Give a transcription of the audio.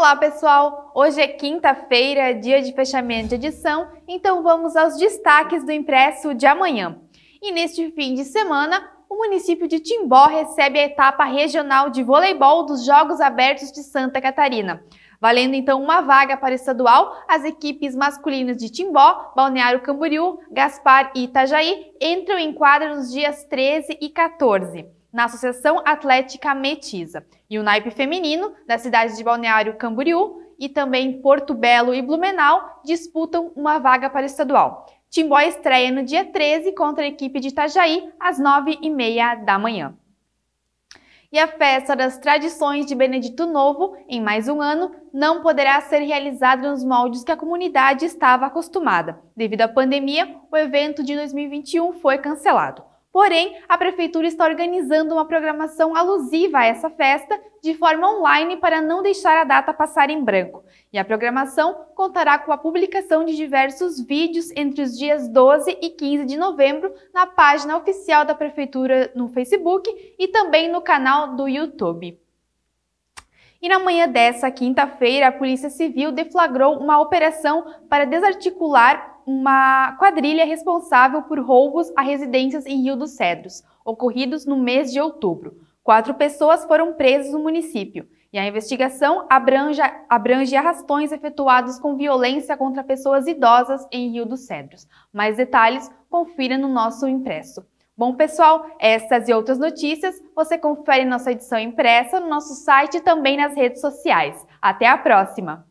Olá, pessoal! Hoje é quinta-feira, dia de fechamento de edição, então vamos aos destaques do impresso de amanhã. E neste fim de semana, o município de Timbó recebe a etapa regional de voleibol dos Jogos Abertos de Santa Catarina. Valendo então uma vaga para o estadual, as equipes masculinas de Timbó, Balneário Camboriú, Gaspar e Itajaí entram em quadra nos dias 13 e 14 na Associação Atlética Metiza. E o naipe feminino da cidade de Balneário Camboriú e também Porto Belo e Blumenau disputam uma vaga para o estadual. Timbó estreia no dia 13 contra a equipe de Itajaí às 9h30 da manhã. E a festa das tradições de Benedito Novo, em mais um ano, não poderá ser realizada nos moldes que a comunidade estava acostumada. Devido à pandemia, o evento de 2021 foi cancelado. Porém, a Prefeitura está organizando uma programação alusiva a essa festa de forma online para não deixar a data passar em branco. E a programação contará com a publicação de diversos vídeos entre os dias 12 e 15 de novembro na página oficial da Prefeitura no Facebook e também no canal do YouTube. E na manhã dessa quinta-feira, a Polícia Civil deflagrou uma operação para desarticular uma quadrilha responsável por roubos a residências em Rio dos Cedros, ocorridos no mês de outubro. Quatro pessoas foram presas no município e a investigação abrange, abrange arrastões efetuados com violência contra pessoas idosas em Rio dos Cedros. Mais detalhes, confira no nosso impresso. Bom, pessoal, essas e outras notícias você confere em nossa edição impressa no nosso site e também nas redes sociais. Até a próxima!